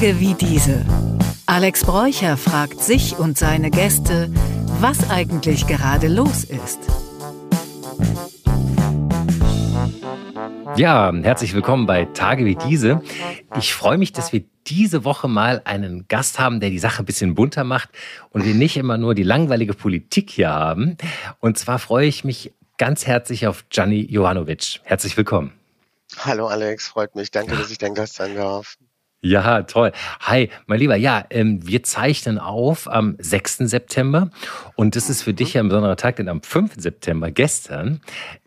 Tage wie diese. Alex Bräucher fragt sich und seine Gäste, was eigentlich gerade los ist. Ja, herzlich willkommen bei Tage wie diese. Ich freue mich, dass wir diese Woche mal einen Gast haben, der die Sache ein bisschen bunter macht und wir nicht immer nur die langweilige Politik hier haben. Und zwar freue ich mich ganz herzlich auf Gianni Jovanovic. Herzlich willkommen. Hallo Alex, freut mich. Danke, dass ich dein Gast sein darf. Ja, toll. Hi, mein Lieber. Ja, ähm, wir zeichnen auf am 6. September und das ist für dich ja ein besonderer Tag, denn am 5. September, gestern,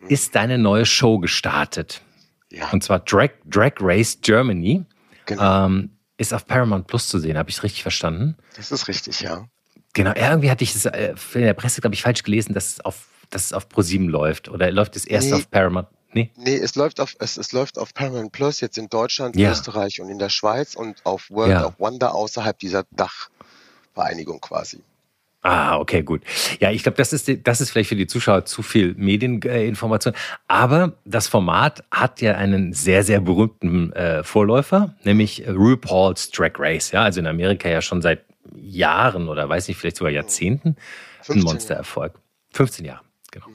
ist deine neue Show gestartet. Ja. Und zwar Drag, Drag Race Germany. Genau. Ähm, ist auf Paramount Plus zu sehen. Habe ich es richtig verstanden? Das ist richtig, ja. Genau, irgendwie hatte ich es äh, in der Presse, glaube ich, falsch gelesen, dass es auf, dass es auf ProSieben läuft. Oder läuft es erst nee. auf Paramount? Nee. Nee, es läuft auf, es, es läuft auf Paramount Plus jetzt in Deutschland, ja. Österreich und in der Schweiz und auf World ja. of Wonder außerhalb dieser Dachvereinigung quasi. Ah, okay, gut. Ja, ich glaube, das ist, das ist vielleicht für die Zuschauer zu viel Medieninformation. Aber das Format hat ja einen sehr, sehr berühmten äh, Vorläufer, nämlich RuPaul's Drag Race. Ja, also in Amerika ja schon seit Jahren oder weiß nicht, vielleicht sogar Jahrzehnten ein Monstererfolg. 15 Jahre, genau. Mhm.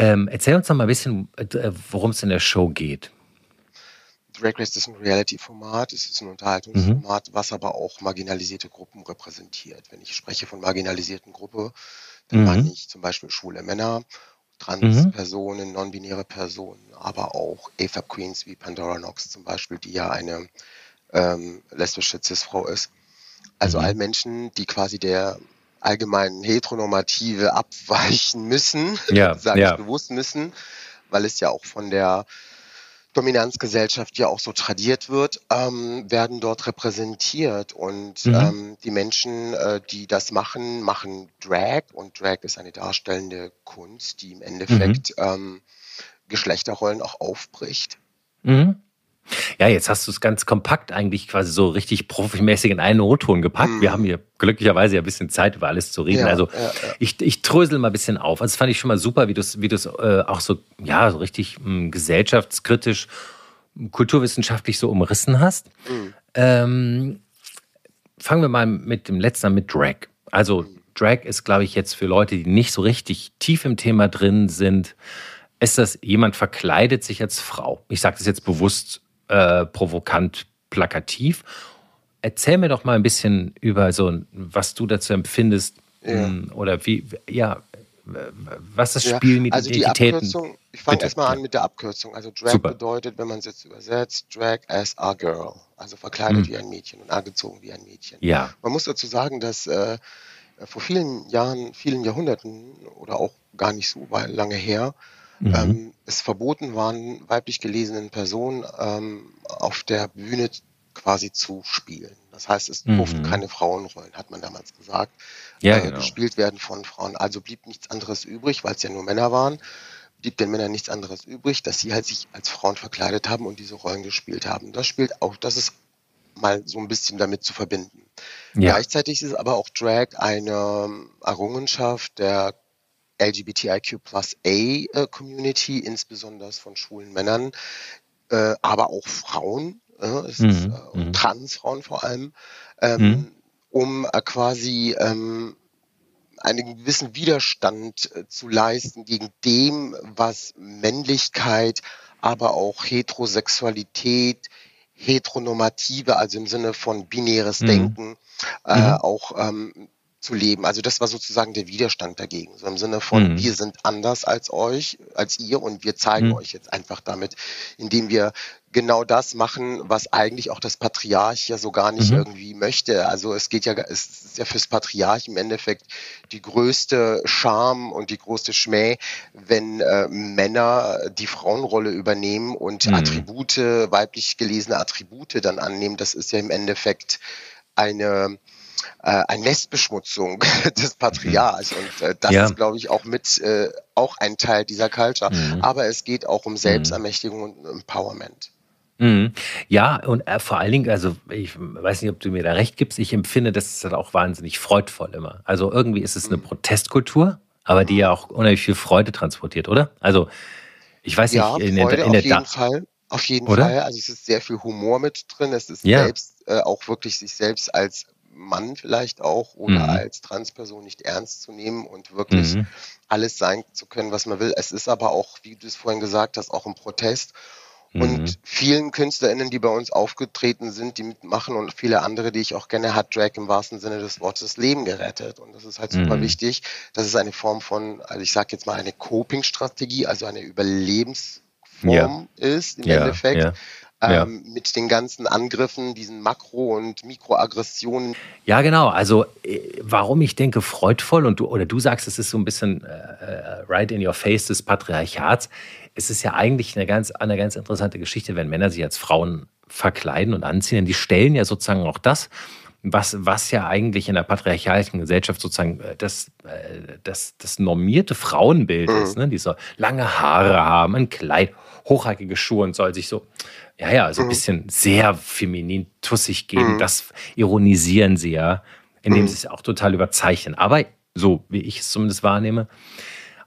Ähm, erzähl uns noch mal ein bisschen, äh, worum es in der Show geht. Drag Race ist ein Reality-Format, es ist ein Unterhaltungsformat, mhm. was aber auch marginalisierte Gruppen repräsentiert. Wenn ich spreche von marginalisierten Gruppe, dann mhm. meine ich zum Beispiel schwule Männer, Trans-Personen, mhm. non-binäre Personen, aber auch AFAB Queens wie Pandora Knox zum Beispiel, die ja eine ähm, lesbische Cis-Frau ist. Also mhm. all Menschen, die quasi der allgemeinen Heteronormative abweichen müssen, ja, sage ja. ich bewusst müssen, weil es ja auch von der Dominanzgesellschaft ja auch so tradiert wird, ähm, werden dort repräsentiert. Und mhm. ähm, die Menschen, äh, die das machen, machen Drag. Und Drag ist eine darstellende Kunst, die im Endeffekt mhm. ähm, Geschlechterrollen auch aufbricht. Mhm. Ja, jetzt hast du es ganz kompakt eigentlich quasi so richtig profimäßig in einen O-Ton gepackt. Mhm. Wir haben hier glücklicherweise ja ein bisschen Zeit, über alles zu reden. Ja, also ja, ja. ich, ich trösel mal ein bisschen auf. Also das fand ich schon mal super, wie du es wie äh, auch so, ja, so richtig mh, hm, gesellschaftskritisch, kulturwissenschaftlich so umrissen hast. Mhm. Ähm, fangen wir mal mit dem letzten an, mit Drag. Also mhm. Drag ist, glaube ich, jetzt für Leute, die nicht so richtig tief im Thema drin sind, ist das, jemand verkleidet sich als Frau. Ich sage das jetzt bewusst äh, provokant plakativ. Erzähl mir doch mal ein bisschen über so, was du dazu empfindest ja. Hm, oder wie, ja, was das Spiel ja, mit also Identitäten. Die Abkürzung, ich fange erstmal an mit der Abkürzung. Also Drag Super. bedeutet, wenn man es jetzt übersetzt, Drag as a girl, also verkleidet mhm. wie ein Mädchen und angezogen wie ein Mädchen. Ja. Man muss dazu sagen, dass äh, vor vielen Jahren, vielen Jahrhunderten oder auch gar nicht so lange her, mhm. ähm, es verboten waren, weiblich gelesenen Personen ähm, auf der Bühne quasi zu spielen. Das heißt, es mhm. durften keine Frauenrollen, hat man damals gesagt, ja, äh, genau. gespielt werden von Frauen. Also blieb nichts anderes übrig, weil es ja nur Männer waren, blieb den Männern nichts anderes übrig, dass sie halt sich als Frauen verkleidet haben und diese Rollen gespielt haben. Das spielt auch, das ist mal so ein bisschen damit zu verbinden. Ja. Gleichzeitig ist aber auch Drag eine Errungenschaft der LGBTIQ plus A äh, Community, insbesondere von schwulen Männern, äh, aber auch Frauen, äh, es mhm. ist, äh, mhm. Transfrauen vor allem, ähm, mhm. um äh, quasi ähm, einen gewissen Widerstand zu leisten gegen dem, was Männlichkeit, aber auch Heterosexualität, Heteronormative, also im Sinne von binäres mhm. Denken, äh, mhm. auch ähm, zu leben. Also das war sozusagen der Widerstand dagegen. So im Sinne von, mhm. wir sind anders als euch, als ihr und wir zeigen mhm. euch jetzt einfach damit, indem wir genau das machen, was eigentlich auch das Patriarch ja so gar nicht mhm. irgendwie möchte. Also es geht ja, es ist ja fürs Patriarch im Endeffekt die größte Scham und die größte Schmäh, wenn äh, Männer die Frauenrolle übernehmen und mhm. Attribute, weiblich gelesene Attribute dann annehmen. Das ist ja im Endeffekt eine äh, eine Nestbeschmutzung des Patriarchs. Und äh, das ja. ist, glaube ich, auch mit äh, auch ein Teil dieser Culture. Mhm. Aber es geht auch um Selbstermächtigung mhm. und Empowerment. Mhm. Ja, und äh, vor allen Dingen, also ich weiß nicht, ob du mir da recht gibst, ich empfinde das ist halt auch wahnsinnig freudvoll immer. Also irgendwie ist es eine mhm. Protestkultur, aber die ja auch unheimlich viel Freude transportiert, oder? Also ich weiß ja, nicht, in Freude der, in der auf jeden Fall. Auf jeden Oder? Fall. Also es ist sehr viel Humor mit drin. Es ist ja. selbst äh, auch wirklich sich selbst als Mann vielleicht auch oder mhm. als Transperson nicht ernst zu nehmen und wirklich mhm. alles sein zu können, was man will. Es ist aber auch, wie du es vorhin gesagt hast, auch ein Protest. Und mhm. vielen KünstlerInnen, die bei uns aufgetreten sind, die mitmachen und viele andere, die ich auch kenne, hat Drag im wahrsten Sinne des Wortes Leben gerettet. Und das ist halt super mhm. wichtig. Das ist eine Form von, also ich sage jetzt mal eine Coping-Strategie, also eine Überlebensform ja. ist im ja, Endeffekt. Ja ja. Ähm, mit den ganzen Angriffen, diesen Makro- und Mikroaggressionen. Ja, genau. Also äh, warum ich denke, freudvoll und du oder du sagst, es ist so ein bisschen äh, äh, right in your face des Patriarchats. Es ist ja eigentlich eine ganz, eine ganz interessante Geschichte, wenn Männer sich als Frauen verkleiden und anziehen. Die stellen ja sozusagen auch das, was, was ja eigentlich in der patriarchalischen Gesellschaft sozusagen das, das, das normierte Frauenbild mhm. ist. Ne? Die so lange Haare haben, ein Kleid, hochhackige Schuhe und soll sich so ja, ja, so ein mhm. bisschen sehr feminin tussig geben. Mhm. Das ironisieren sie ja, indem mhm. sie es auch total überzeichnen. Aber so wie ich es zumindest wahrnehme,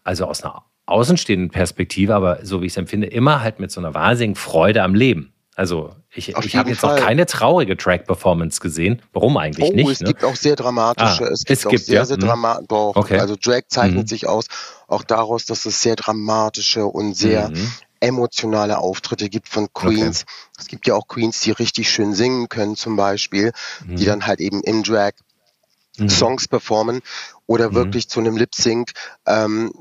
also aus einer außenstehenden Perspektive, aber so wie ich es empfinde, immer halt mit so einer wahnsinnigen Freude am Leben. Also ich, ich habe jetzt Fall. noch keine traurige Track-Performance gesehen. Warum eigentlich oh, nicht? Es ne? gibt auch sehr dramatische. Ah, es gibt es auch gibt, sehr, ja? sehr dramatisch. Okay. Also Drag zeichnet mhm. sich aus auch daraus, dass es sehr dramatische und sehr mhm emotionale Auftritte gibt von Queens. Okay. Es gibt ja auch Queens, die richtig schön singen können zum Beispiel, mhm. die dann halt eben im Drag mhm. Songs performen oder mhm. wirklich zu einem Lip Sync. Ähm,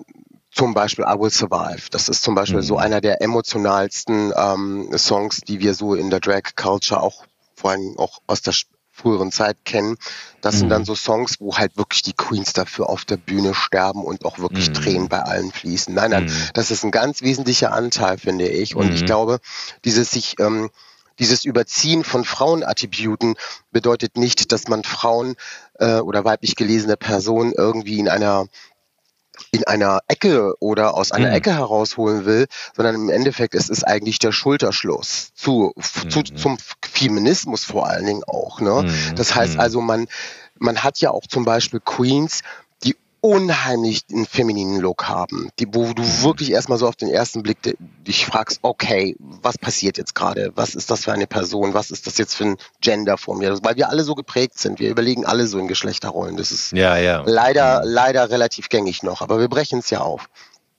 zum Beispiel I Will Survive. Das ist zum Beispiel so mhm. einer der emotionalsten ähm, Songs, die wir so in der Drag Culture auch vor allem auch aus der früheren Zeit kennen. Das mhm. sind dann mhm. so Songs, wo halt wirklich die Queens dafür auf der Bühne sterben und auch wirklich mhm. Tränen bei allen fließen. Nein, nein, mhm. das ist ein ganz wesentlicher Anteil, finde ich. Und ich mhm. glaube, dieses sich ähm, dieses Überziehen von Frauenattributen bedeutet nicht, dass man Frauen äh, oder weiblich gelesene Personen irgendwie in einer in einer Ecke oder aus einer mhm. Ecke herausholen will, sondern im Endeffekt es ist eigentlich der Schulterschluss zu, mhm. zu zum Feminismus vor allen Dingen auch. Ne? Mhm. Das heißt mhm. also, man man hat ja auch zum Beispiel Queens, unheimlich einen femininen Look haben, die, wo du wirklich erstmal so auf den ersten Blick dich fragst, okay, was passiert jetzt gerade? Was ist das für eine Person? Was ist das jetzt für ein Gender vor mir? Weil wir alle so geprägt sind. Wir überlegen alle so in Geschlechterrollen. Das ist ja, ja. leider, leider relativ gängig noch, aber wir brechen es ja auf.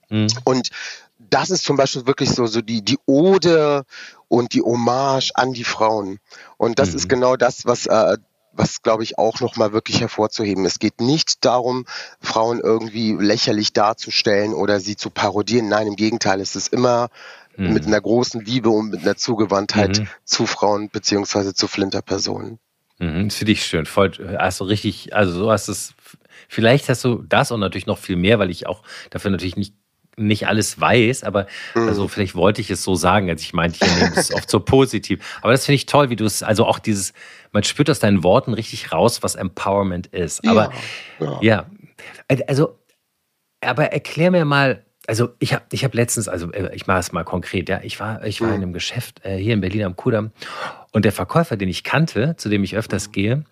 Mhm. Und das ist zum Beispiel wirklich so, so die, die Ode und die Hommage an die Frauen. Und das mhm. ist genau das, was äh, was glaube ich auch nochmal wirklich hervorzuheben. Es geht nicht darum, Frauen irgendwie lächerlich darzustellen oder sie zu parodieren. Nein, im Gegenteil, es ist immer mhm. mit einer großen Liebe und mit einer Zugewandtheit mhm. zu Frauen beziehungsweise zu Flinterpersonen. Mhm, das finde ich schön. Voll, hast du richtig, also so hast es, vielleicht hast du das und natürlich noch viel mehr, weil ich auch dafür natürlich nicht nicht alles weiß, aber mhm. also vielleicht wollte ich es so sagen, als ich meinte, ich nehme es oft so positiv. Aber das finde ich toll, wie du es, also auch dieses, man spürt aus deinen Worten richtig raus, was Empowerment ist. Aber ja, ja. ja. also, aber erklär mir mal, also ich habe ich hab letztens, also äh, ich mache es mal konkret, ja, ich war, ich war mhm. in einem Geschäft äh, hier in Berlin am Kudamm und der Verkäufer, den ich kannte, zu dem ich öfters mhm. gehe,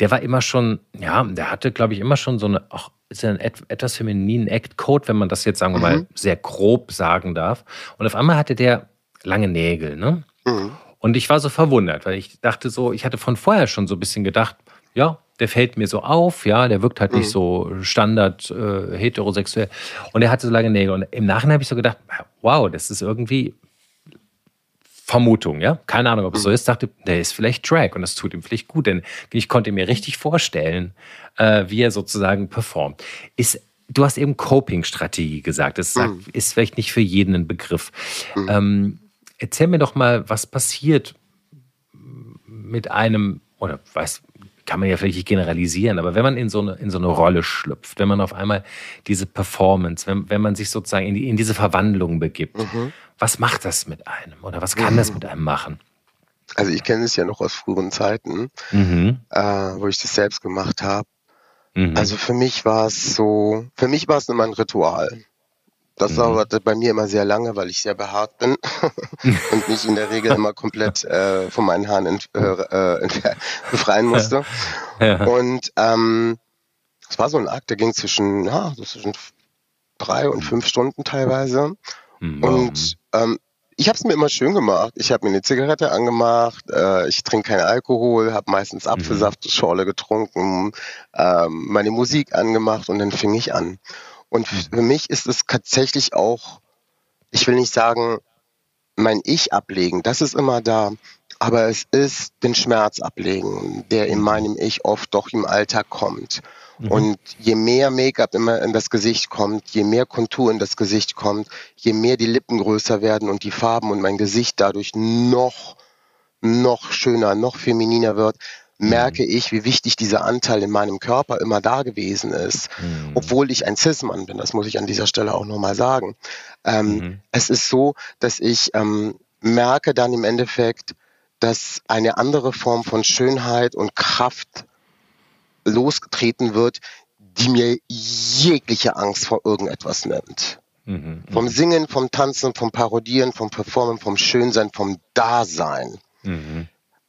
der war immer schon, ja, der hatte, glaube ich, immer schon so eine, auch ist ja ein etwas femininen Act-Code, wenn man das jetzt, sagen wir mal, mhm. sehr grob sagen darf. Und auf einmal hatte der lange Nägel, ne? Mhm. Und ich war so verwundert, weil ich dachte so, ich hatte von vorher schon so ein bisschen gedacht, ja, der fällt mir so auf, ja, der wirkt halt mhm. nicht so standard äh, heterosexuell. Und er hatte so lange Nägel. Und im Nachhinein habe ich so gedacht, wow, das ist irgendwie Vermutung, ja. Keine Ahnung, ob es so mhm. ist. Dachte, der ist vielleicht Drag und das tut ihm vielleicht gut, denn ich konnte mir richtig vorstellen, äh, wie er sozusagen performt. Ist, du hast eben Coping-Strategie gesagt. Das sagt, mhm. ist vielleicht nicht für jeden ein Begriff. Mhm. Ähm, erzähl mir doch mal, was passiert mit einem, oder weiß, kann man ja vielleicht nicht generalisieren, aber wenn man in so eine, in so eine Rolle schlüpft, wenn man auf einmal diese Performance, wenn, wenn man sich sozusagen in, die, in diese Verwandlung begibt, mhm. was macht das mit einem oder was kann mhm. das mit einem machen? Also ich kenne es ja noch aus früheren Zeiten, mhm. äh, wo ich das selbst gemacht habe. Mhm. Also für mich war es so, für mich war es immer ein Ritual. Das mhm. dauerte bei mir immer sehr lange, weil ich sehr behaart bin und mich in der Regel immer komplett äh, von meinen Haaren ent, äh, äh befreien musste. Ja. Und ähm, es war so ein Akt, der ging zwischen, ja, so zwischen drei und fünf Stunden teilweise. Mhm. Und ähm, ich habe es mir immer schön gemacht. Ich habe mir eine Zigarette angemacht, äh, ich trinke keinen Alkohol, habe meistens mhm. Apfelsaftschorle getrunken, ähm, meine Musik angemacht und dann fing ich an. Und mhm. für mich ist es tatsächlich auch, ich will nicht sagen, mein Ich ablegen, das ist immer da, aber es ist den Schmerz ablegen, der in mhm. meinem Ich oft doch im Alltag kommt. Mhm. Und je mehr Make-up immer in das Gesicht kommt, je mehr Kontur in das Gesicht kommt, je mehr die Lippen größer werden und die Farben und mein Gesicht dadurch noch, noch schöner, noch femininer wird. Merke ich, wie wichtig dieser Anteil in meinem Körper immer da gewesen ist, mhm. obwohl ich ein Cis-Mann bin. Das muss ich an dieser Stelle auch nochmal sagen. Ähm, mhm. Es ist so, dass ich ähm, merke dann im Endeffekt, dass eine andere Form von Schönheit und Kraft losgetreten wird, die mir jegliche Angst vor irgendetwas nimmt. Mhm, vom mhm. Singen, vom Tanzen, vom Parodieren, vom Performen, vom Schönsein, vom Dasein.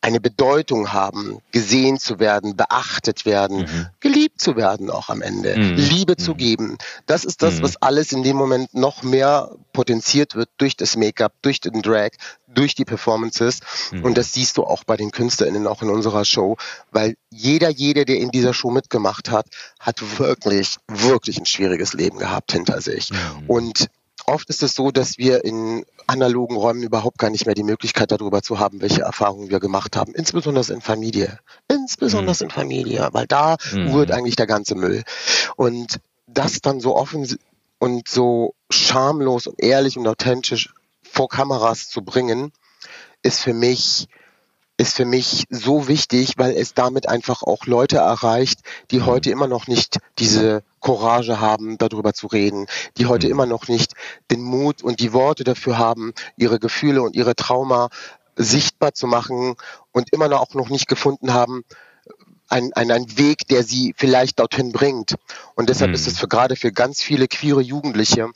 Eine Bedeutung haben, gesehen zu werden, beachtet werden, mhm. geliebt zu werden auch am Ende, mhm. Liebe mhm. zu geben. Das ist das, mhm. was alles in dem Moment noch mehr potenziert wird durch das Make-up, durch den Drag, durch die Performances. Mhm. Und das siehst du auch bei den KünstlerInnen, auch in unserer Show, weil jeder, jeder, der in dieser Show mitgemacht hat, hat wirklich, wirklich ein schwieriges Leben gehabt hinter sich. Mhm. Und Oft ist es so, dass wir in analogen Räumen überhaupt gar nicht mehr die Möglichkeit darüber zu haben, welche Erfahrungen wir gemacht haben. Insbesondere in Familie. Insbesondere mhm. in Familie, weil da mhm. rührt eigentlich der ganze Müll. Und das dann so offen und so schamlos und ehrlich und authentisch vor Kameras zu bringen, ist für mich ist für mich so wichtig, weil es damit einfach auch Leute erreicht, die mhm. heute immer noch nicht diese Courage haben, darüber zu reden, die heute mhm. immer noch nicht den Mut und die Worte dafür haben, ihre Gefühle und ihre Trauma sichtbar zu machen und immer noch auch noch nicht gefunden haben, ein, ein, ein Weg, der sie vielleicht dorthin bringt. Und deshalb mhm. ist es für gerade für ganz viele queere Jugendliche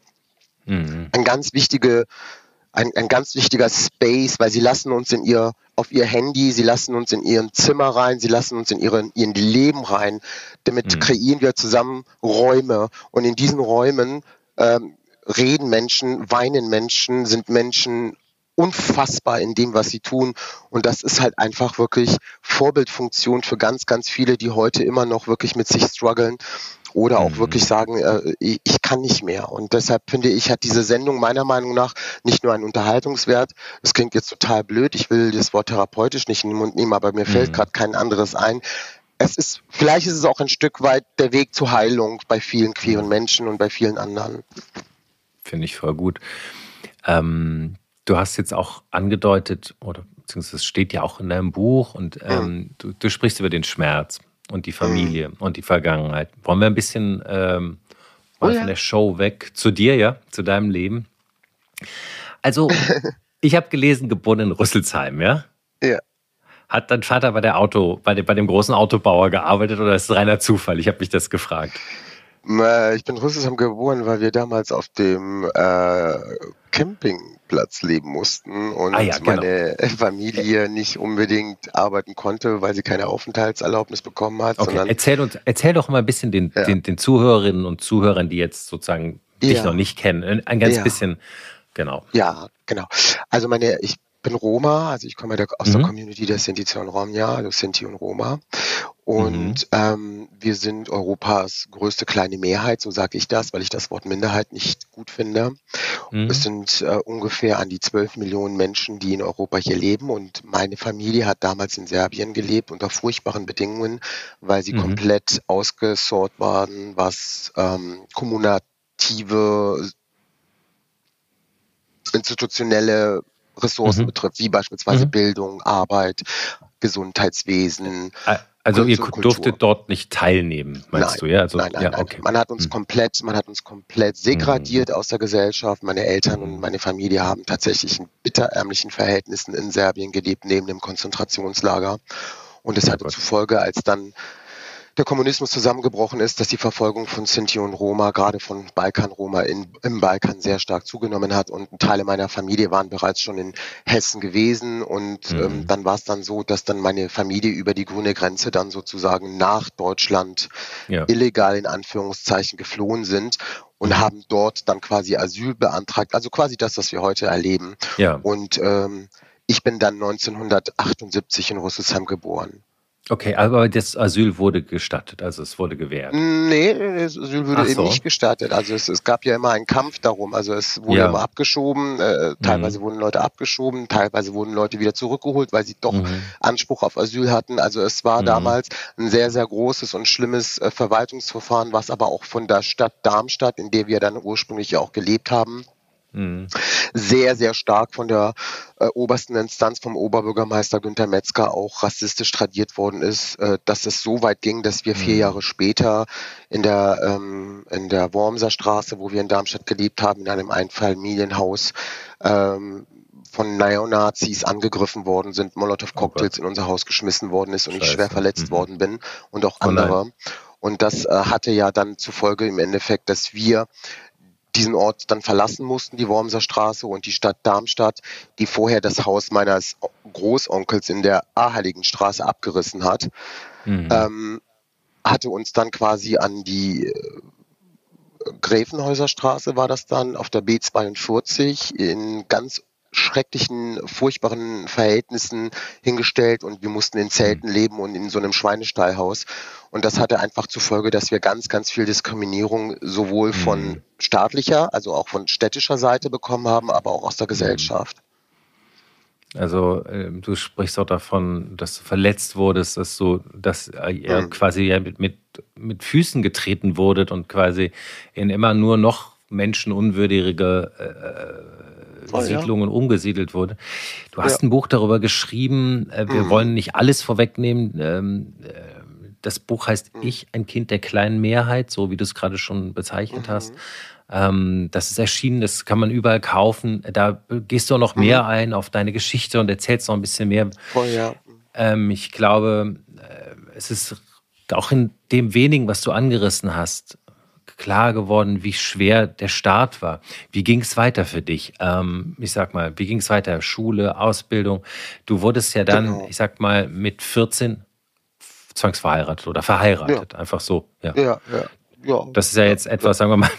mhm. ein ganz wichtige ein, ein ganz wichtiger Space, weil sie lassen uns in ihr, auf ihr Handy, sie lassen uns in ihren Zimmer rein, sie lassen uns in ihren, ihren Leben rein. Damit mhm. kreieren wir zusammen Räume. Und in diesen Räumen ähm, reden Menschen, weinen Menschen, sind Menschen unfassbar in dem, was sie tun. Und das ist halt einfach wirklich Vorbildfunktion für ganz, ganz viele, die heute immer noch wirklich mit sich strugglen oder auch mhm. wirklich sagen, äh, ich, kann nicht mehr. Und deshalb finde ich, hat diese Sendung meiner Meinung nach nicht nur einen Unterhaltungswert. Es klingt jetzt total blöd, ich will das Wort therapeutisch nicht in den Mund nehmen, aber mir mhm. fällt gerade kein anderes ein. Es ist, vielleicht ist es auch ein Stück weit der Weg zur Heilung bei vielen queeren Menschen und bei vielen anderen. Finde ich voll gut. Ähm, du hast jetzt auch angedeutet, oder beziehungsweise es steht ja auch in deinem Buch und ähm, du, du sprichst über den Schmerz und die Familie mhm. und die Vergangenheit. Wollen wir ein bisschen ähm, oh, ja. von der Show weg zu dir, ja, zu deinem Leben? Also, ich habe gelesen, geboren in Rüsselsheim, ja? Ja. Hat dein Vater bei der Auto, bei dem, bei dem großen Autobauer gearbeitet oder ist es reiner Zufall? Ich habe mich das gefragt. Ich bin in Rüsselsheim geboren, weil wir damals auf dem äh, Campingplatz leben mussten und ah ja, genau. meine Familie nicht unbedingt arbeiten konnte, weil sie keine Aufenthaltserlaubnis bekommen hat. Okay. erzähl, uns, erzähl doch mal ein bisschen den, ja. den, den Zuhörerinnen und Zuhörern, die jetzt sozusagen dich ja. noch nicht kennen, ein ganz bisschen, genau. Ja, genau. Also meine, ich bin Roma, also ich komme aus mhm. der Community der Sinti und Romja, also Sinti und Roma. Und mhm. ähm, wir sind Europas größte kleine Mehrheit, so sage ich das, weil ich das Wort Minderheit nicht gut finde. Mhm. Es sind äh, ungefähr an die 12 Millionen Menschen, die in Europa hier leben. Und meine Familie hat damals in Serbien gelebt unter furchtbaren Bedingungen, weil sie mhm. komplett ausgesort waren, was ähm, kommunative institutionelle Ressourcen mhm. betrifft, wie beispielsweise mhm. Bildung, Arbeit, Gesundheitswesen. Also ihr durftet dort nicht teilnehmen, meinst nein, du, ja? Also, nein, nein, ja, nein. Okay. Man hat uns mhm. komplett, man hat uns komplett segradiert mhm. aus der Gesellschaft. Meine Eltern und meine Familie haben tatsächlich in bitterärmlichen Verhältnissen in Serbien gelebt, neben dem Konzentrationslager. Und es hatte zur Folge, als dann der Kommunismus zusammengebrochen ist, dass die Verfolgung von Sinti und Roma, gerade von Balkan-Roma im Balkan sehr stark zugenommen hat und Teile meiner Familie waren bereits schon in Hessen gewesen und mhm. ähm, dann war es dann so, dass dann meine Familie über die grüne Grenze dann sozusagen nach Deutschland ja. illegal in Anführungszeichen geflohen sind und mhm. haben dort dann quasi Asyl beantragt. Also quasi das, was wir heute erleben. Ja. Und ähm, ich bin dann 1978 in Rüsselsheim geboren. Okay, aber das Asyl wurde gestattet, also es wurde gewährt. Nee, das Asyl wurde so. eben nicht gestattet. Also es, es, gab ja immer einen Kampf darum. Also es wurde ja. immer abgeschoben, äh, teilweise mhm. wurden Leute abgeschoben, teilweise wurden Leute wieder zurückgeholt, weil sie doch mhm. Anspruch auf Asyl hatten. Also es war mhm. damals ein sehr, sehr großes und schlimmes äh, Verwaltungsverfahren, was aber auch von der Stadt Darmstadt, in der wir dann ursprünglich ja auch gelebt haben, Mhm. Sehr, sehr stark von der äh, obersten Instanz vom Oberbürgermeister Günter Metzger auch rassistisch tradiert worden ist, äh, dass es so weit ging, dass wir vier mhm. Jahre später in der, ähm, in der Wormser Straße, wo wir in Darmstadt gelebt haben, in einem Einfamilienhaus, ähm, von Neonazis angegriffen worden sind, Molotow-Cocktails oh in unser Haus geschmissen worden ist und Scheiße. ich schwer verletzt mhm. worden bin und auch oh andere. Oh und das äh, hatte ja dann zufolge im Endeffekt, dass wir diesen Ort dann verlassen mussten, die Wormser Straße und die Stadt Darmstadt, die vorher das Haus meines Großonkels in der Straße abgerissen hat, mhm. ähm, hatte uns dann quasi an die äh, Gräfenhäuser Straße war das dann auf der B42 in ganz schrecklichen, furchtbaren Verhältnissen hingestellt und wir mussten in Zelten mhm. leben und in so einem Schweinestallhaus. Und das hatte einfach zur Folge, dass wir ganz, ganz viel Diskriminierung sowohl von mhm. staatlicher, also auch von städtischer Seite bekommen haben, aber auch aus der mhm. Gesellschaft. Also äh, du sprichst auch davon, dass du verletzt wurdest, dass du, dass äh, ihr mhm. quasi ja mit, mit, mit Füßen getreten wurdet und quasi in immer nur noch menschenunwürdige äh, Voll, Siedlungen ja. umgesiedelt wurde. Du hast ja. ein Buch darüber geschrieben. Äh, wir mhm. wollen nicht alles vorwegnehmen. Ähm, äh, das Buch heißt mhm. Ich, ein Kind der kleinen Mehrheit, so wie du es gerade schon bezeichnet mhm. hast. Ähm, das ist erschienen, das kann man überall kaufen. Da gehst du auch noch mehr mhm. ein auf deine Geschichte und erzählst noch ein bisschen mehr. Voll, ja. Ähm, ich glaube, äh, es ist auch in dem wenigen, was du angerissen hast, klar geworden, wie schwer der Start war. Wie ging es weiter für dich? Ähm, ich sag mal, wie ging es weiter? Schule, Ausbildung. Du wurdest ja dann, genau. ich sag mal, mit 14 zwangsverheiratet oder verheiratet. Ja. Einfach so. Ja. ja, ja. Ja, das ist ja jetzt etwas, sagen wir mal,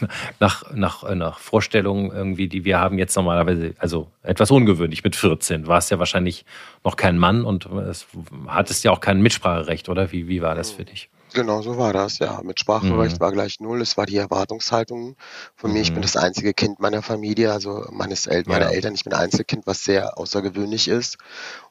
nach, nach, nach Vorstellungen irgendwie, die wir haben jetzt normalerweise, also etwas ungewöhnlich mit 14. War es ja wahrscheinlich noch kein Mann und es hattest ja auch kein Mitspracherecht, oder? Wie, wie war das für dich? Genau, so war das, ja. Mit Sprachrecht mhm. war gleich null. Es war die Erwartungshaltung von mhm. mir. Ich bin mhm. das einzige Kind meiner Familie, also meines El ja. meiner Eltern. Ich bin Einzelkind, was sehr außergewöhnlich ist.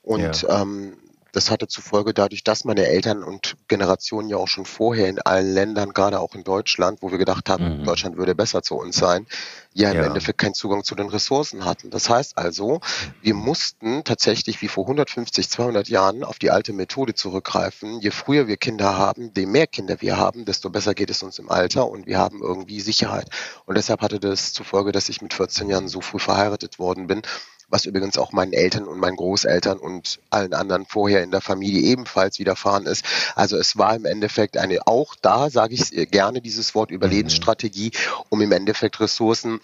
Und ja. ähm, das hatte zur Folge dadurch, dass meine Eltern und Generationen ja auch schon vorher in allen Ländern, gerade auch in Deutschland, wo wir gedacht haben, mhm. Deutschland würde besser zu uns sein, ja im ja. Endeffekt keinen Zugang zu den Ressourcen hatten. Das heißt also, wir mussten tatsächlich wie vor 150, 200 Jahren auf die alte Methode zurückgreifen. Je früher wir Kinder haben, je mehr Kinder wir haben, desto besser geht es uns im Alter und wir haben irgendwie Sicherheit. Und deshalb hatte das zur Folge, dass ich mit 14 Jahren so früh verheiratet worden bin was übrigens auch meinen Eltern und meinen Großeltern und allen anderen vorher in der Familie ebenfalls widerfahren ist. Also es war im Endeffekt eine, auch da sage ich gerne dieses Wort Überlebensstrategie, um im Endeffekt Ressourcen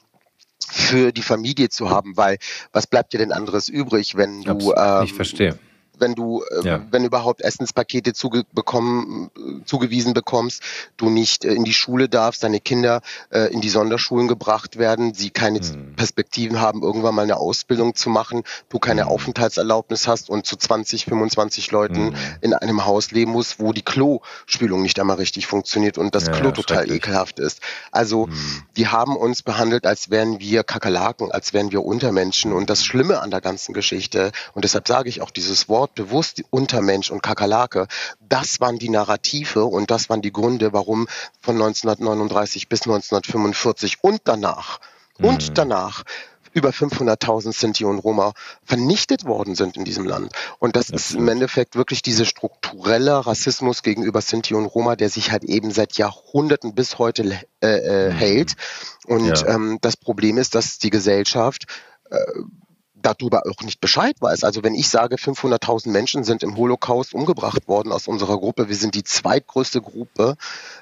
für die Familie zu haben, weil was bleibt dir denn anderes übrig, wenn du ähm, ich verstehe wenn du, äh, ja. wenn überhaupt Essenspakete zuge bekommen, zugewiesen bekommst, du nicht äh, in die Schule darfst, deine Kinder äh, in die Sonderschulen gebracht werden, sie keine mhm. Perspektiven haben, irgendwann mal eine Ausbildung zu machen, du keine mhm. Aufenthaltserlaubnis hast und zu 20, 25 Leuten mhm. in einem Haus leben musst, wo die Klospülung nicht einmal richtig funktioniert und das ja, Klo total ekelhaft ist. Also, die haben uns behandelt, als wären wir Kakerlaken, als wären wir Untermenschen und das Schlimme an der ganzen Geschichte, und deshalb sage ich auch dieses Wort, Wort bewusst Untermensch und Kakerlake, das waren die Narrative und das waren die Gründe, warum von 1939 bis 1945 und danach und mhm. danach über 500.000 Sinti und Roma vernichtet worden sind in diesem Land. Und das Absolut. ist im Endeffekt wirklich dieser strukturelle Rassismus gegenüber Sinti und Roma, der sich halt eben seit Jahrhunderten bis heute äh, äh, mhm. hält. Und ja. ähm, das Problem ist, dass die Gesellschaft äh, darüber auch nicht Bescheid weiß. Also wenn ich sage, 500.000 Menschen sind im Holocaust umgebracht worden aus unserer Gruppe, wir sind die zweitgrößte Gruppe,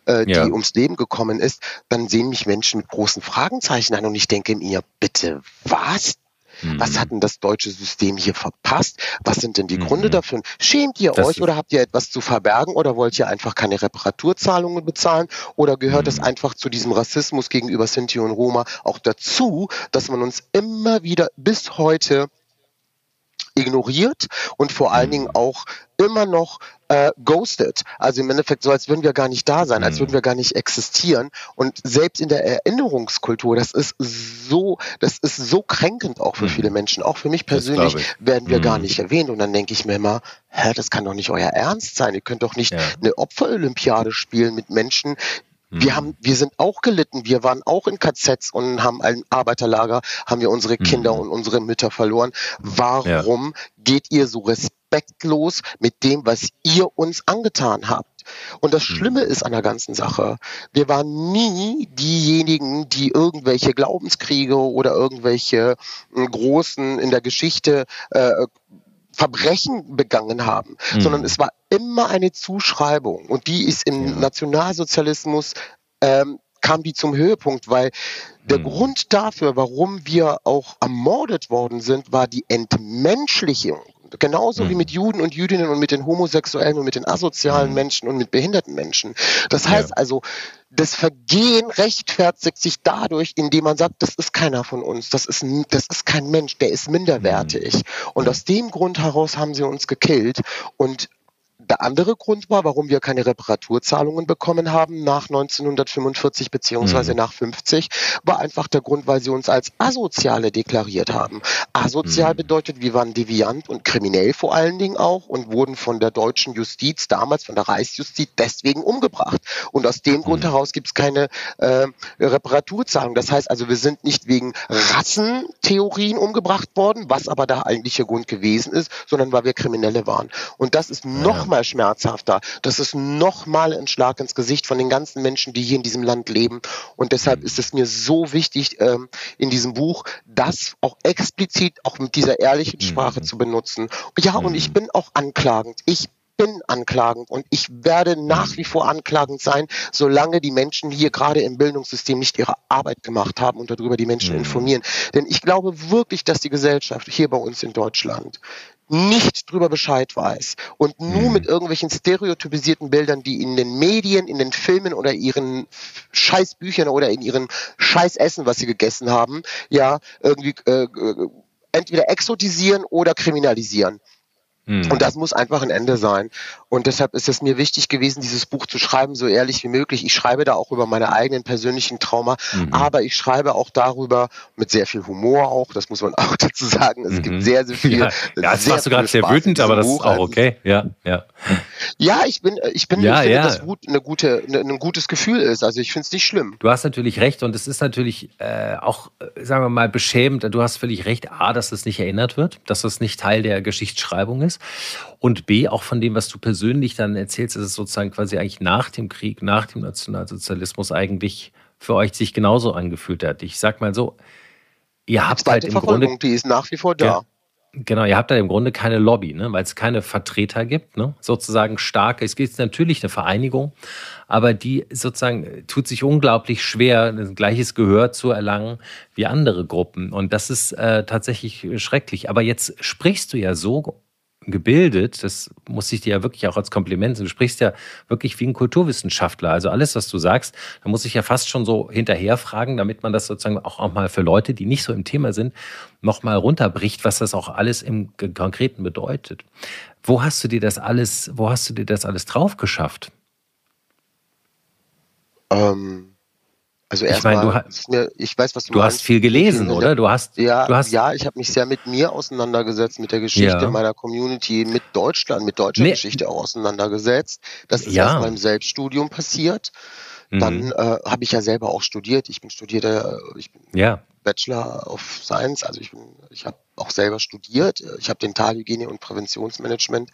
äh, die ja. ums Leben gekommen ist, dann sehen mich Menschen mit großen Fragezeichen an und ich denke mir, bitte was? Mhm. Was hat denn das deutsche System hier verpasst? Was sind denn die mhm. Gründe dafür? Schämt ihr das euch oder habt ihr etwas zu verbergen oder wollt ihr einfach keine Reparaturzahlungen bezahlen oder gehört es mhm. einfach zu diesem Rassismus gegenüber Sinti und Roma auch dazu, dass man uns immer wieder bis heute ignoriert und vor allen Dingen mhm. auch immer noch äh, ghosted. Also im Endeffekt so, als würden wir gar nicht da sein, als würden mhm. wir gar nicht existieren. Und selbst in der Erinnerungskultur, das ist so, das ist so kränkend auch für mhm. viele Menschen. Auch für mich persönlich werden wir gar nicht erwähnt. Und dann denke ich mir immer, hä, das kann doch nicht euer Ernst sein. Ihr könnt doch nicht ja. eine Opferolympiade spielen mit Menschen, wir mhm. haben, wir sind auch gelitten. Wir waren auch in KZs und haben ein Arbeiterlager, haben wir unsere Kinder mhm. und unsere Mütter verloren. Warum ja. geht ihr so respektlos mit dem, was ihr uns angetan habt? Und das mhm. Schlimme ist an der ganzen Sache, wir waren nie diejenigen, die irgendwelche Glaubenskriege oder irgendwelche äh, großen in der Geschichte äh, Verbrechen begangen haben, mhm. sondern es war immer eine Zuschreibung und die ist im ja. Nationalsozialismus ähm, kam die zum Höhepunkt, weil der mhm. Grund dafür, warum wir auch ermordet worden sind, war die Entmenschlichung Genauso mhm. wie mit Juden und Jüdinnen und mit den Homosexuellen und mit den asozialen mhm. Menschen und mit behinderten Menschen. Das heißt ja. also, das Vergehen rechtfertigt sich dadurch, indem man sagt, das ist keiner von uns, das ist, das ist kein Mensch, der ist minderwertig. Mhm. Und aus dem Grund heraus haben sie uns gekillt. Und der andere Grund war, warum wir keine Reparaturzahlungen bekommen haben nach 1945 beziehungsweise mhm. nach 50, war einfach der Grund, weil sie uns als Asoziale deklariert haben. Asozial mhm. bedeutet, wir waren deviant und kriminell vor allen Dingen auch und wurden von der deutschen Justiz, damals von der Reichsjustiz, deswegen umgebracht. Und aus dem mhm. Grund heraus gibt es keine äh, Reparaturzahlung. Das heißt also, wir sind nicht wegen Rassentheorien umgebracht worden, was aber der eigentliche Grund gewesen ist, sondern weil wir Kriminelle waren. Und das ist noch mal schmerzhafter. Das ist noch mal ein Schlag ins Gesicht von den ganzen Menschen, die hier in diesem Land leben. Und deshalb mhm. ist es mir so wichtig, ähm, in diesem Buch das auch explizit auch mit dieser ehrlichen Sprache mhm. zu benutzen. Ja, und ich mhm. bin auch anklagend. Ich bin anklagend und ich werde nach wie vor anklagend sein, solange die Menschen hier gerade im Bildungssystem nicht ihre Arbeit gemacht haben und darüber die Menschen informieren. Denn ich glaube wirklich, dass die Gesellschaft hier bei uns in Deutschland nicht drüber Bescheid weiß und nur mhm. mit irgendwelchen stereotypisierten Bildern, die in den Medien, in den Filmen oder ihren Scheißbüchern oder in ihren Scheißessen, was sie gegessen haben, ja, irgendwie äh, äh entweder exotisieren oder kriminalisieren. Mhm. Und das muss einfach ein Ende sein. Und deshalb ist es mir wichtig gewesen, dieses Buch zu schreiben, so ehrlich wie möglich. Ich schreibe da auch über meine eigenen persönlichen Trauma, mhm. aber ich schreibe auch darüber mit sehr viel Humor auch, das muss man auch dazu sagen. Es mhm. gibt sehr, sehr viel. Ja, ja das machst du gerade sehr wütend, aber das Buch. ist auch okay. Ja, ja. Ja, ich bin, ich bin, ja, ich finde, ja. dass Wut eine gute, eine, ein gutes Gefühl ist. Also ich finde es nicht schlimm. Du hast natürlich recht und es ist natürlich äh, auch, äh, sagen wir mal, beschämend. Du hast völlig recht, A, dass das nicht erinnert wird, dass das nicht Teil der Geschichtsschreibung ist. Und B, auch von dem, was du persönlich dann erzählst, ist es sozusagen quasi eigentlich nach dem Krieg, nach dem Nationalsozialismus eigentlich für euch sich genauso angefühlt hat. Ich sag mal so, ihr habt halt im Grunde... Die ist nach wie vor da. Ja, Genau, ihr habt da im Grunde keine Lobby, ne? weil es keine Vertreter gibt, ne? sozusagen starke. Es gibt natürlich eine Vereinigung, aber die sozusagen tut sich unglaublich schwer, ein gleiches Gehör zu erlangen wie andere Gruppen. Und das ist äh, tatsächlich schrecklich. Aber jetzt sprichst du ja so gebildet, das muss ich dir ja wirklich auch als Kompliment sagen. Du sprichst ja wirklich wie ein Kulturwissenschaftler. Also alles, was du sagst, da muss ich ja fast schon so hinterherfragen, damit man das sozusagen auch, auch mal für Leute, die nicht so im Thema sind, nochmal runterbricht, was das auch alles im Konkreten bedeutet. Wo hast du dir das alles, wo hast du dir das alles drauf geschafft? Ähm also erstmal, ich, mein, ich weiß, was du, du meinst. Du hast viel gelesen, oder? Du hast, ja, du hast, ja, ich habe mich sehr mit mir auseinandergesetzt, mit der Geschichte ja. meiner Community, mit Deutschland, mit deutscher nee. Geschichte auch auseinandergesetzt. Das ist ja. erst beim Selbststudium passiert. Mhm. Dann äh, habe ich ja selber auch studiert. Ich bin studierter, äh, ich bin ja. Bachelor of Science, also ich bin, ich habe auch selber studiert. Ich habe Dentalhygiene und Präventionsmanagement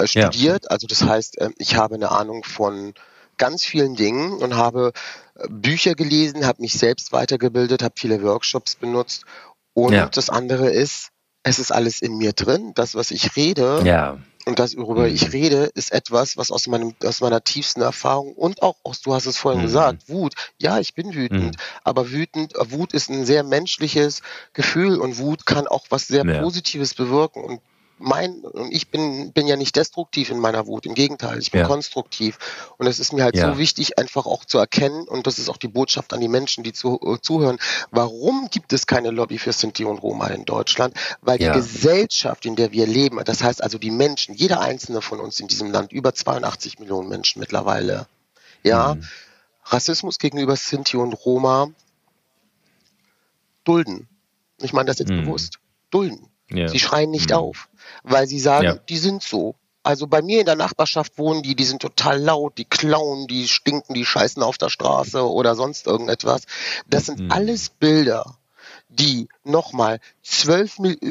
äh, studiert. Also das heißt, äh, ich habe eine Ahnung von ganz vielen Dingen und habe äh, Bücher gelesen, habe mich selbst weitergebildet, habe viele Workshops benutzt. Und ja. das andere ist, es ist alles in mir drin. Das, was ich rede, ja. Und das, worüber mhm. ich rede, ist etwas, was aus meinem, aus meiner tiefsten Erfahrung und auch aus, du hast es vorhin mhm. gesagt, Wut. Ja, ich bin wütend, mhm. aber wütend, Wut ist ein sehr menschliches Gefühl und Wut kann auch was sehr ja. Positives bewirken. Und mein, und ich bin, bin ja nicht destruktiv in meiner Wut, im Gegenteil, ich bin ja. konstruktiv. Und es ist mir halt ja. so wichtig, einfach auch zu erkennen, und das ist auch die Botschaft an die Menschen, die zu, uh, zuhören, warum gibt es keine Lobby für Sinti und Roma in Deutschland? Weil ja. die Gesellschaft, in der wir leben, das heißt also die Menschen, jeder einzelne von uns in diesem Land, über 82 Millionen Menschen mittlerweile, ja, mhm. Rassismus gegenüber Sinti und Roma dulden. Ich meine das jetzt mhm. bewusst. Dulden. Ja. Sie schreien nicht mhm. auf, weil sie sagen, ja. die sind so. Also bei mir in der Nachbarschaft wohnen die, die sind total laut, die klauen, die stinken, die scheißen auf der Straße oder sonst irgendetwas. Das sind mhm. alles Bilder, die nochmal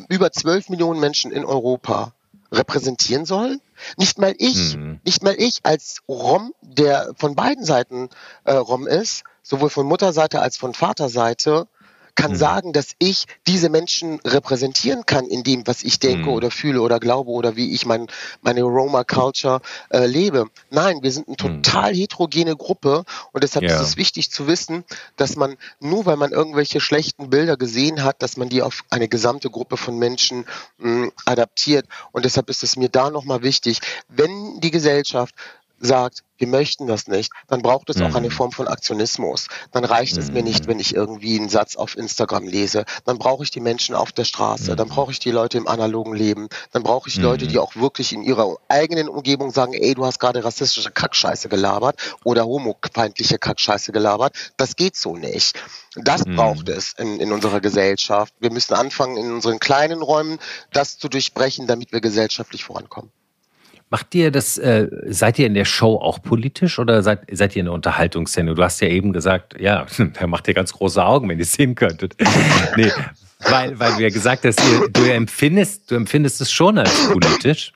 über zwölf Millionen Menschen in Europa repräsentieren sollen. Nicht mal ich, mhm. nicht mal ich als Rom, der von beiden Seiten äh, Rom ist, sowohl von Mutterseite als von Vaterseite, kann mhm. sagen, dass ich diese Menschen repräsentieren kann in dem, was ich denke mhm. oder fühle oder glaube oder wie ich mein, meine Roma Culture äh, lebe. Nein, wir sind eine mhm. total heterogene Gruppe und deshalb ja. ist es wichtig zu wissen, dass man nur weil man irgendwelche schlechten Bilder gesehen hat, dass man die auf eine gesamte Gruppe von Menschen mh, adaptiert und deshalb ist es mir da nochmal wichtig, wenn die Gesellschaft sagt, wir möchten das nicht, dann braucht es mhm. auch eine mhm. Form von Aktionismus. Dann reicht mhm. es mir nicht, mhm. wenn ich irgendwie einen Satz auf Instagram lese. Dann brauche ich die Menschen auf der Straße, mhm. dann brauche ich die Leute im analogen Leben, dann brauche ich Leute, die auch wirklich in ihrer eigenen Umgebung sagen, ey, du hast gerade rassistische Kackscheiße gelabert oder homofeindliche Kackscheiße gelabert. Das geht so nicht. Das braucht es in, in unserer Gesellschaft. Wir müssen anfangen, in unseren kleinen Räumen das zu durchbrechen, damit wir gesellschaftlich vorankommen. Macht ihr das, äh, seid ihr in der Show auch politisch oder seid, seid ihr in der Unterhaltungssendung? Du hast ja eben gesagt, ja, da macht ihr ganz große Augen, wenn ihr es sehen könntet. nee, weil, weil du ja gesagt hast, ihr, du empfindest, du empfindest es schon als politisch.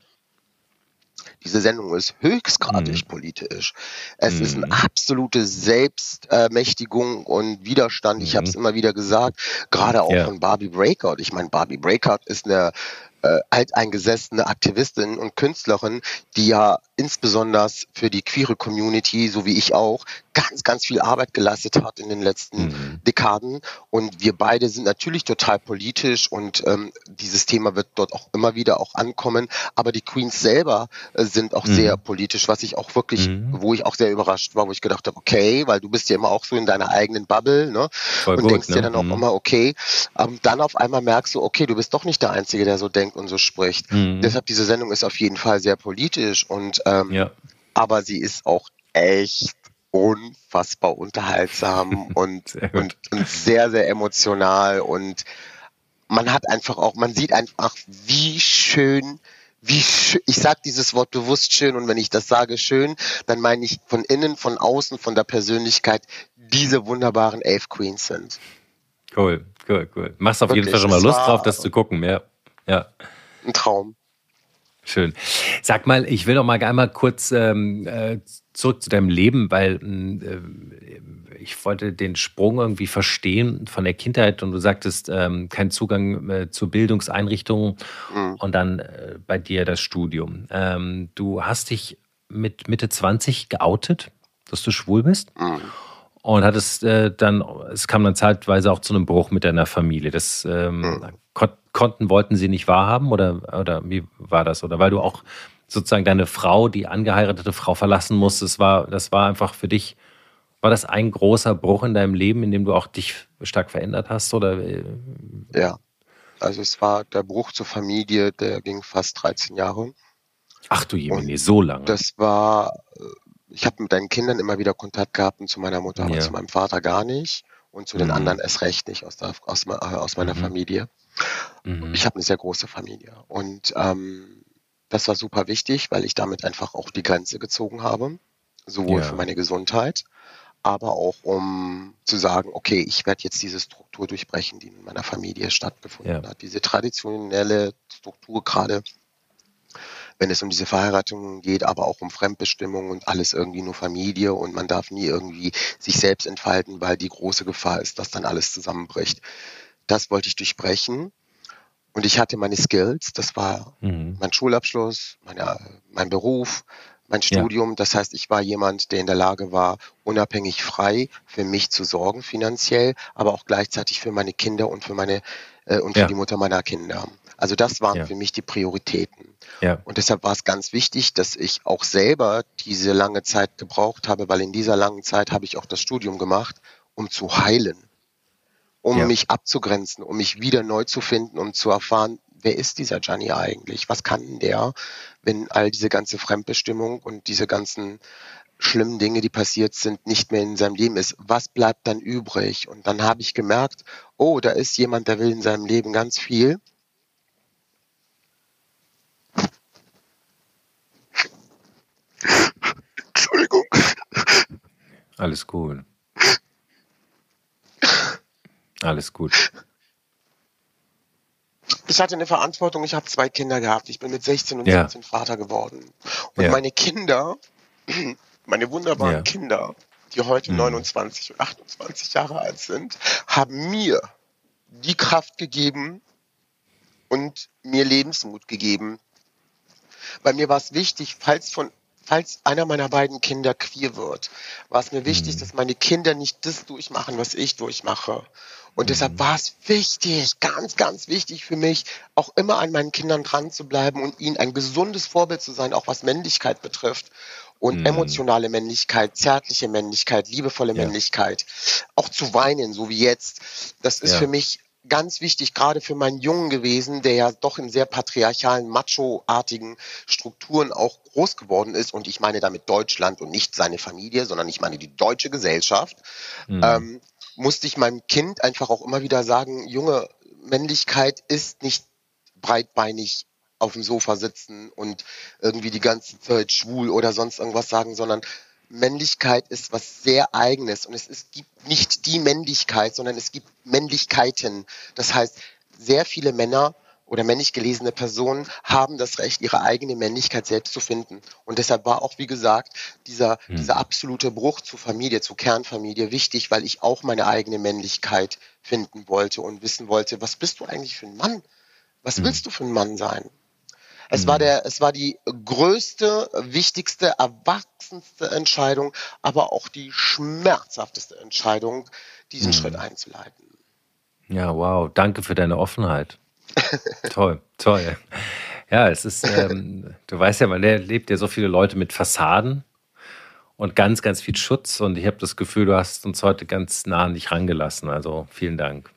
Diese Sendung ist höchstgradig mhm. politisch. Es mhm. ist eine absolute Selbstmächtigung und Widerstand. Ich habe es mhm. immer wieder gesagt, gerade auch ja. von Barbie Breakout. Ich meine, Barbie Breakout ist eine äh, alteingesessene Aktivistin und Künstlerin, die ja insbesondere für die queere Community, so wie ich auch, ganz, ganz viel Arbeit geleistet hat in den letzten mhm. Dekaden. Und wir beide sind natürlich total politisch und ähm, dieses Thema wird dort auch immer wieder auch ankommen. Aber die Queens selber äh, sind auch mhm. sehr politisch, was ich auch wirklich, mhm. wo ich auch sehr überrascht war, wo ich gedacht habe, okay, weil du bist ja immer auch so in deiner eigenen Bubble, ne? Voll und gut, denkst ne? dir dann auch mhm. immer, okay, ähm, dann auf einmal merkst du, okay, du bist doch nicht der Einzige, der so denkt und so spricht. Mhm. Deshalb diese Sendung ist auf jeden Fall sehr politisch und ähm, ja. aber sie ist auch echt unfassbar unterhaltsam und, und, und sehr, sehr emotional und man hat einfach auch, man sieht einfach, wie schön, wie schön, ich sage dieses Wort bewusst schön und wenn ich das sage schön, dann meine ich von innen, von außen, von der Persönlichkeit, diese wunderbaren Elf Queens sind. Cool, cool, cool. Machst auf Wirklich, jeden Fall schon mal Lust drauf, das zu gucken, ja. Ja. Ein Traum. Schön. Sag mal, ich will noch mal einmal kurz ähm, äh, zurück zu deinem Leben, weil äh, ich wollte den Sprung irgendwie verstehen von der Kindheit und du sagtest, ähm, kein Zugang äh, zu Bildungseinrichtungen mhm. und dann äh, bei dir das Studium. Ähm, du hast dich mit Mitte 20 geoutet, dass du schwul bist. Mhm. Und hattest äh, dann, es kam dann zeitweise auch zu einem Bruch mit deiner Familie. Das ähm, mhm. Kon konnten, wollten sie nicht wahrhaben oder, oder wie war das? Oder weil du auch sozusagen deine Frau, die angeheiratete Frau, verlassen musstest, war, das war einfach für dich, war das ein großer Bruch in deinem Leben, in dem du auch dich stark verändert hast? Oder? Ja, also es war der Bruch zur Familie, der ging fast 13 Jahre. Ach du Jemini, so lange. Das war, äh, ich habe mit deinen Kindern immer wieder Kontakt gehabt und zu meiner Mutter, aber ja. zu meinem Vater gar nicht und zu mhm. den anderen erst recht nicht aus, der, aus, äh, aus meiner mhm. Familie. Mhm. Ich habe eine sehr große Familie und ähm, das war super wichtig, weil ich damit einfach auch die Grenze gezogen habe, sowohl ja. für meine Gesundheit, aber auch um zu sagen, okay, ich werde jetzt diese Struktur durchbrechen, die in meiner Familie stattgefunden ja. hat. Diese traditionelle Struktur gerade, wenn es um diese Verheiratungen geht, aber auch um Fremdbestimmung und alles irgendwie nur Familie und man darf nie irgendwie sich selbst entfalten, weil die große Gefahr ist, dass dann alles zusammenbricht. Das wollte ich durchbrechen und ich hatte meine Skills, das war mhm. mein Schulabschluss, meine, mein Beruf, mein Studium. Ja. Das heißt, ich war jemand, der in der Lage war, unabhängig frei für mich zu sorgen finanziell, aber auch gleichzeitig für meine Kinder und für meine äh, und für ja. die Mutter meiner Kinder. Also das waren ja. für mich die Prioritäten. Ja. Und deshalb war es ganz wichtig, dass ich auch selber diese lange Zeit gebraucht habe, weil in dieser langen Zeit habe ich auch das Studium gemacht, um zu heilen um ja. mich abzugrenzen, um mich wieder neu zu finden, um zu erfahren, wer ist dieser Gianni eigentlich? Was kann der, wenn all diese ganze Fremdbestimmung und diese ganzen schlimmen Dinge, die passiert sind, nicht mehr in seinem Leben ist? Was bleibt dann übrig? Und dann habe ich gemerkt, oh, da ist jemand, der will in seinem Leben ganz viel. Entschuldigung. Alles gut. Alles gut. Ich hatte eine Verantwortung, ich habe zwei Kinder gehabt. Ich bin mit 16 und ja. 17 Vater geworden. Und ja. meine Kinder, meine wunderbaren ja. Kinder, die heute mhm. 29 und 28 Jahre alt sind, haben mir die Kraft gegeben und mir Lebensmut gegeben. Bei mir war es wichtig, falls von falls einer meiner beiden Kinder queer wird, war es mir wichtig, mhm. dass meine Kinder nicht das durchmachen, was ich durchmache. Und deshalb war es wichtig, ganz, ganz wichtig für mich, auch immer an meinen Kindern dran zu bleiben und ihnen ein gesundes Vorbild zu sein, auch was Männlichkeit betrifft. Und mhm. emotionale Männlichkeit, zärtliche Männlichkeit, liebevolle ja. Männlichkeit, auch zu weinen, so wie jetzt. Das ist ja. für mich ganz wichtig, gerade für meinen Jungen gewesen, der ja doch in sehr patriarchalen, macho-artigen Strukturen auch groß geworden ist. Und ich meine damit Deutschland und nicht seine Familie, sondern ich meine die deutsche Gesellschaft. Mhm. Ähm, musste ich meinem Kind einfach auch immer wieder sagen, junge Männlichkeit ist nicht breitbeinig auf dem Sofa sitzen und irgendwie die ganze Zeit schwul oder sonst irgendwas sagen, sondern Männlichkeit ist was sehr eigenes und es, es gibt nicht die Männlichkeit, sondern es gibt Männlichkeiten. Das heißt, sehr viele Männer oder männlich gelesene Personen haben das Recht, ihre eigene Männlichkeit selbst zu finden. Und deshalb war auch, wie gesagt, dieser, mhm. dieser absolute Bruch zur Familie, zur Kernfamilie wichtig, weil ich auch meine eigene Männlichkeit finden wollte und wissen wollte, was bist du eigentlich für ein Mann? Was mhm. willst du für ein Mann sein? Es war hm. der, es war die größte, wichtigste, erwachsenste Entscheidung, aber auch die schmerzhafteste Entscheidung, diesen mhm. Schritt einzuleiten. Ja, wow. Danke für deine Offenheit toll, toll. Ja, es ist, ähm, du weißt ja, man erlebt ja so viele Leute mit Fassaden und ganz, ganz viel Schutz. Und ich habe das Gefühl, du hast uns heute ganz nah an dich rangelassen. Also vielen Dank.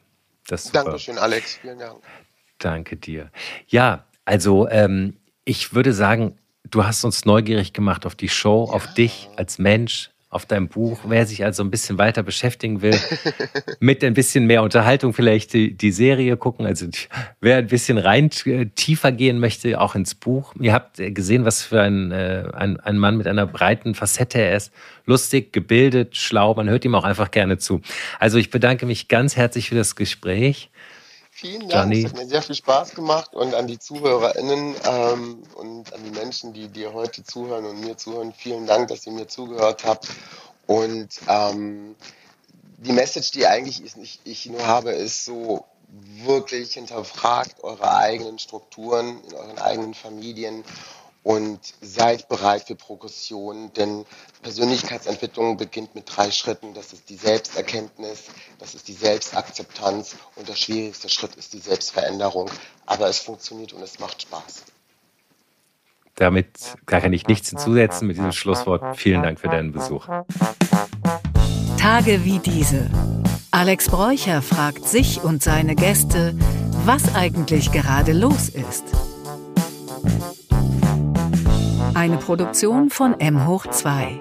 Das Dankeschön, Alex. Vielen Dank. Danke dir. Ja, also ähm, ich würde sagen, du hast uns neugierig gemacht auf die Show, ja. auf dich als Mensch, auf deinem Buch. Wer sich also ein bisschen weiter beschäftigen will, mit ein bisschen mehr Unterhaltung vielleicht die, die Serie gucken. Also wer ein bisschen rein äh, tiefer gehen möchte, auch ins Buch. Ihr habt gesehen, was für ein, äh, ein, ein Mann mit einer breiten Facette er ist. Lustig, gebildet, schlau. Man hört ihm auch einfach gerne zu. Also ich bedanke mich ganz herzlich für das Gespräch. Vielen Dank, Gianni. es hat mir sehr viel Spaß gemacht und an die ZuhörerInnen ähm, und an die Menschen, die dir heute zuhören und mir zuhören, vielen Dank, dass ihr mir zugehört habt. Und ähm, die Message, die eigentlich ich, ich nur habe, ist so wirklich hinterfragt eure eigenen Strukturen in euren eigenen Familien und seid bereit für Progression, denn Persönlichkeitsentwicklung beginnt mit drei Schritten. Das ist die Selbsterkenntnis, das ist die Selbstakzeptanz und der schwierigste Schritt ist die Selbstveränderung. Aber es funktioniert und es macht Spaß. Damit kann ich nichts hinzusetzen mit diesem Schlusswort. Vielen Dank für deinen Besuch. Tage wie diese. Alex Bräucher fragt sich und seine Gäste, was eigentlich gerade los ist. Eine Produktion von M hoch 2.